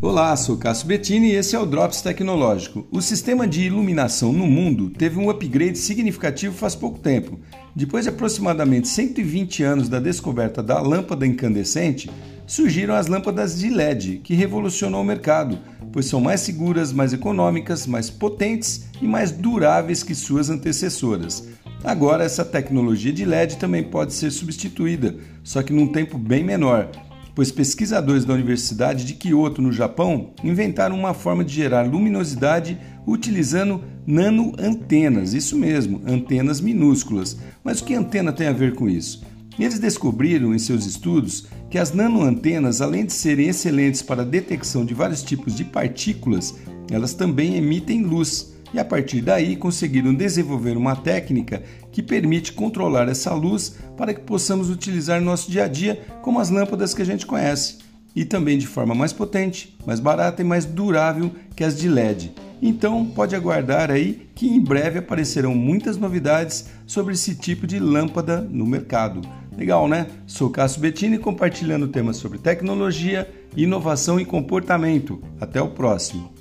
Olá, sou Cássio Bettini e esse é o Drops Tecnológico. O sistema de iluminação no mundo teve um upgrade significativo faz pouco tempo. Depois de aproximadamente 120 anos da descoberta da lâmpada incandescente, surgiram as lâmpadas de LED, que revolucionou o mercado, pois são mais seguras, mais econômicas, mais potentes e mais duráveis que suas antecessoras. Agora, essa tecnologia de LED também pode ser substituída, só que num tempo bem menor pois pesquisadores da Universidade de Kyoto, no Japão, inventaram uma forma de gerar luminosidade utilizando nanoantenas. Isso mesmo, antenas minúsculas. Mas o que antena tem a ver com isso? Eles descobriram em seus estudos que as nanoantenas, além de serem excelentes para a detecção de vários tipos de partículas, elas também emitem luz e a partir daí conseguiram desenvolver uma técnica que permite controlar essa luz para que possamos utilizar no nosso dia a dia como as lâmpadas que a gente conhece e também de forma mais potente, mais barata e mais durável que as de LED. Então pode aguardar aí que em breve aparecerão muitas novidades sobre esse tipo de lâmpada no mercado. Legal, né? Sou Cássio Bettini compartilhando temas sobre tecnologia, inovação e comportamento. Até o próximo.